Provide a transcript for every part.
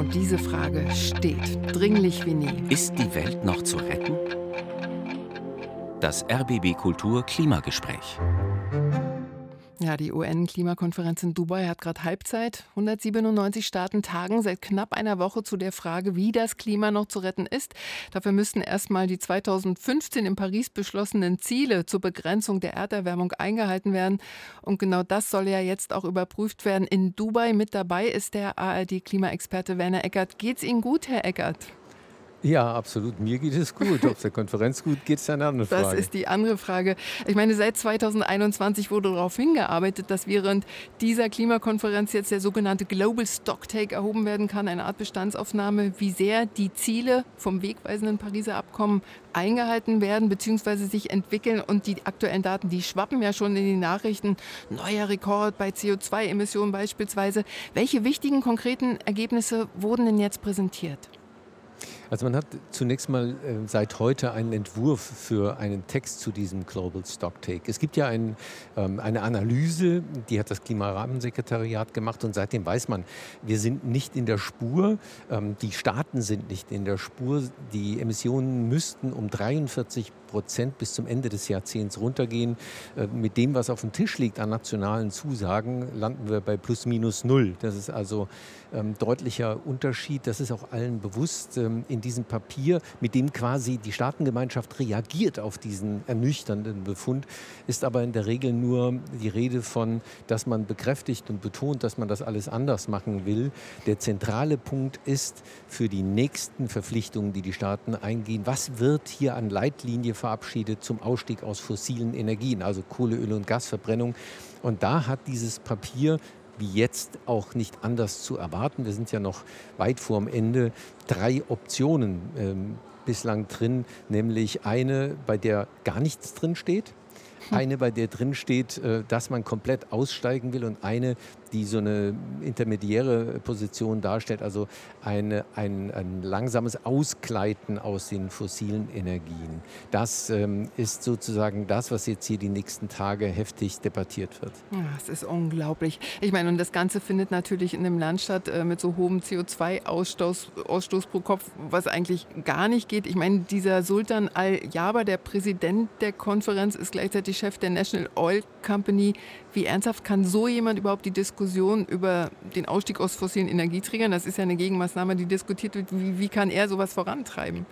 Und diese Frage steht dringlich wie nie. Ist die Welt noch zu retten? Das RBB Kultur Klimagespräch. Ja, die UN-Klimakonferenz in Dubai hat gerade Halbzeit. 197 Staaten tagen seit knapp einer Woche zu der Frage, wie das Klima noch zu retten ist. Dafür müssten erstmal die 2015 in Paris beschlossenen Ziele zur Begrenzung der Erderwärmung eingehalten werden. Und genau das soll ja jetzt auch überprüft werden. In Dubai mit dabei ist der ARD-Klimaexperte Werner Eckert. Geht's Ihnen gut, Herr Eckert? Ja, absolut. Mir geht es gut. Ob es der Konferenz gut geht, ist eine andere Frage. Das ist die andere Frage. Ich meine, seit 2021 wurde darauf hingearbeitet, dass während dieser Klimakonferenz jetzt der sogenannte Global Stocktake erhoben werden kann, eine Art Bestandsaufnahme, wie sehr die Ziele vom wegweisenden Pariser Abkommen eingehalten werden bzw. sich entwickeln. Und die aktuellen Daten, die schwappen ja schon in die Nachrichten. Neuer Rekord bei CO2-Emissionen beispielsweise. Welche wichtigen konkreten Ergebnisse wurden denn jetzt präsentiert? Also man hat zunächst mal äh, seit heute einen Entwurf für einen Text zu diesem Global Stocktake. Es gibt ja ein, ähm, eine Analyse, die hat das Klimarahmensekretariat gemacht und seitdem weiß man, wir sind nicht in der Spur, ähm, die Staaten sind nicht in der Spur, die Emissionen müssten um 43 Prozent bis zum Ende des Jahrzehnts runtergehen. Äh, mit dem, was auf dem Tisch liegt an nationalen Zusagen, landen wir bei plus minus null. Das ist also ähm, deutlicher Unterschied. Das ist auch allen bewusst. Ähm, in diesem Papier, mit dem quasi die Staatengemeinschaft reagiert auf diesen ernüchternden Befund, ist aber in der Regel nur die Rede von, dass man bekräftigt und betont, dass man das alles anders machen will. Der zentrale Punkt ist für die nächsten Verpflichtungen, die die Staaten eingehen, was wird hier an Leitlinie verabschiedet zum Ausstieg aus fossilen Energien, also Kohle, Öl und Gasverbrennung. Und da hat dieses Papier wie jetzt auch nicht anders zu erwarten. Wir sind ja noch weit vorm Ende. Drei Optionen ähm, bislang drin, nämlich eine, bei der gar nichts drin steht. Eine, bei der drin steht, äh, dass man komplett aussteigen will und eine, die so eine intermediäre Position darstellt, also eine, ein, ein langsames Ausgleiten aus den fossilen Energien. Das ähm, ist sozusagen das, was jetzt hier die nächsten Tage heftig debattiert wird. Das ist unglaublich. Ich meine, und das Ganze findet natürlich in einem Land statt äh, mit so hohem CO2-Ausstoß Ausstoß pro Kopf, was eigentlich gar nicht geht. Ich meine, dieser Sultan Al-Jaber, der Präsident der Konferenz, ist gleichzeitig Chef der National Oil Company. Wie ernsthaft kann so jemand überhaupt die Diskussion über den Ausstieg aus fossilen Energieträgern, das ist ja eine Gegenmaßnahme, die diskutiert wird, wie, wie kann er sowas vorantreiben?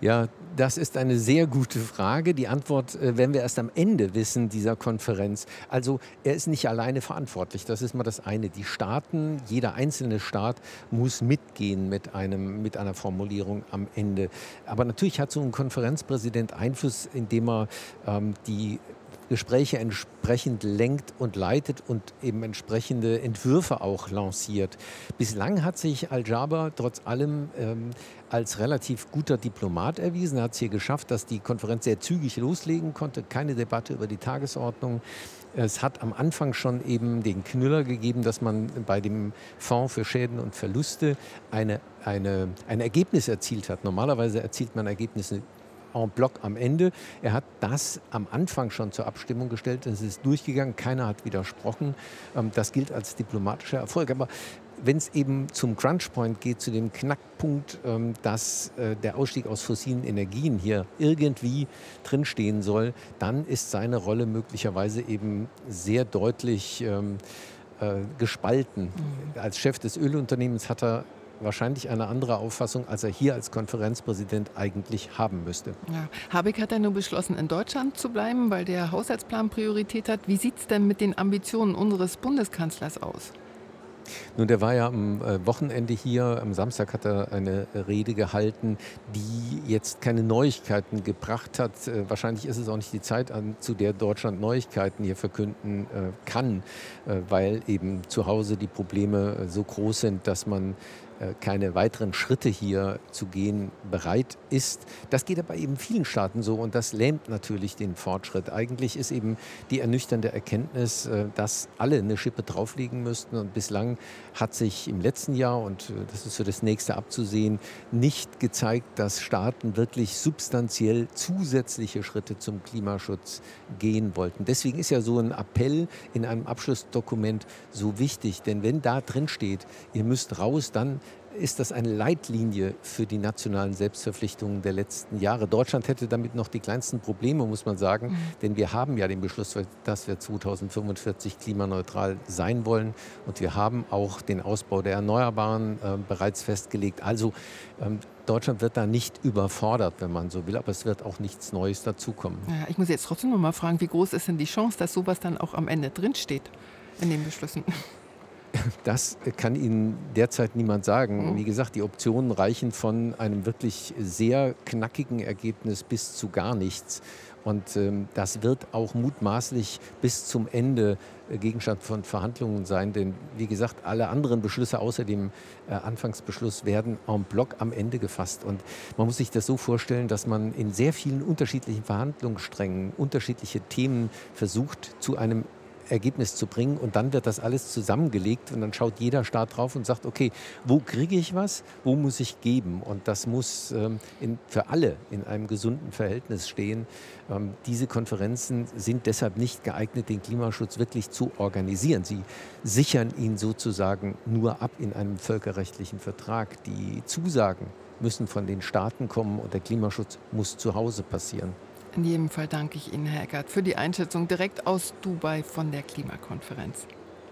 Ja, das ist eine sehr gute Frage. Die Antwort äh, werden wir erst am Ende wissen dieser Konferenz. Also er ist nicht alleine verantwortlich. Das ist mal das eine. Die Staaten, jeder einzelne Staat muss mitgehen mit, einem, mit einer Formulierung am Ende. Aber natürlich hat so ein Konferenzpräsident Einfluss, indem er ähm, die Gespräche entsprechend lenkt und leitet und eben entsprechende Entwürfe auch lanciert. Bislang hat sich Al-Jaber trotz allem ähm, als relativ guter Diplomat erwiesen. Er hat es hier geschafft, dass die Konferenz sehr zügig loslegen konnte. Keine Debatte über die Tagesordnung. Es hat am Anfang schon eben den Knüller gegeben, dass man bei dem Fonds für Schäden und Verluste eine, eine, ein Ergebnis erzielt hat. Normalerweise erzielt man Ergebnisse en bloc am Ende. Er hat das am Anfang schon zur Abstimmung gestellt. Es ist durchgegangen, keiner hat widersprochen. Ähm, das gilt als diplomatischer Erfolg. Aber wenn es eben zum Crunchpoint geht, zu dem Knackpunkt, ähm, dass äh, der Ausstieg aus fossilen Energien hier irgendwie drinstehen soll, dann ist seine Rolle möglicherweise eben sehr deutlich ähm, äh, gespalten. Mhm. Als Chef des Ölunternehmens hat er wahrscheinlich eine andere Auffassung, als er hier als Konferenzpräsident eigentlich haben müsste. Ja. Habeck hat ja nur beschlossen, in Deutschland zu bleiben, weil der Haushaltsplan Priorität hat. Wie sieht es denn mit den Ambitionen unseres Bundeskanzlers aus? Nun, der war ja am äh, Wochenende hier. Am Samstag hat er eine Rede gehalten, die jetzt keine Neuigkeiten gebracht hat. Äh, wahrscheinlich ist es auch nicht die Zeit, zu der Deutschland Neuigkeiten hier verkünden äh, kann, weil eben zu Hause die Probleme so groß sind, dass man keine weiteren Schritte hier zu gehen bereit ist. Das geht aber eben vielen Staaten so und das lähmt natürlich den Fortschritt. Eigentlich ist eben die ernüchternde Erkenntnis, äh, dass alle eine Schippe drauflegen müssten und bislang hat sich im letzten Jahr, und äh, das ist für das nächste abzusehen, nicht gezeigt, dass Staaten wirklich substanziell zusätzliche Schritte zum Klimaschutz gehen wollten. Deswegen ist ja so ein Appell in einem Abschlussdokument so wichtig, denn wenn da drin steht, ihr müsst raus, dann ist das eine Leitlinie für die nationalen Selbstverpflichtungen der letzten Jahre. Deutschland hätte damit noch die kleinsten Probleme, muss man sagen, mhm. denn wir haben ja den Beschluss, dass wir 2045 klimaneutral sein wollen und wir haben auch den Ausbau der Erneuerbaren äh, bereits festgelegt. Also ähm, Deutschland wird da nicht überfordert, wenn man so will, aber es wird auch nichts Neues dazukommen. Ja, ich muss jetzt trotzdem noch mal fragen, wie groß ist denn die Chance, dass sowas dann auch am Ende drinsteht in den Beschlüssen? Das kann Ihnen derzeit niemand sagen. Mhm. Wie gesagt, die Optionen reichen von einem wirklich sehr knackigen Ergebnis bis zu gar nichts. Und ähm, das wird auch mutmaßlich bis zum Ende äh, Gegenstand von Verhandlungen sein. Denn wie gesagt, alle anderen Beschlüsse außer dem äh, Anfangsbeschluss werden en bloc am Ende gefasst. Und man muss sich das so vorstellen, dass man in sehr vielen unterschiedlichen Verhandlungssträngen unterschiedliche Themen versucht zu einem Ergebnis zu bringen. Und dann wird das alles zusammengelegt und dann schaut jeder Staat drauf und sagt, okay, wo kriege ich was, wo muss ich geben? Und das muss ähm, in, für alle in einem gesunden Verhältnis stehen. Ähm, diese Konferenzen sind deshalb nicht geeignet, den Klimaschutz wirklich zu organisieren. Sie sichern ihn sozusagen nur ab in einem völkerrechtlichen Vertrag. Die Zusagen müssen von den Staaten kommen und der Klimaschutz muss zu Hause passieren. In jedem Fall danke ich Ihnen, Herr Eckert, für die Einschätzung direkt aus Dubai von der Klimakonferenz.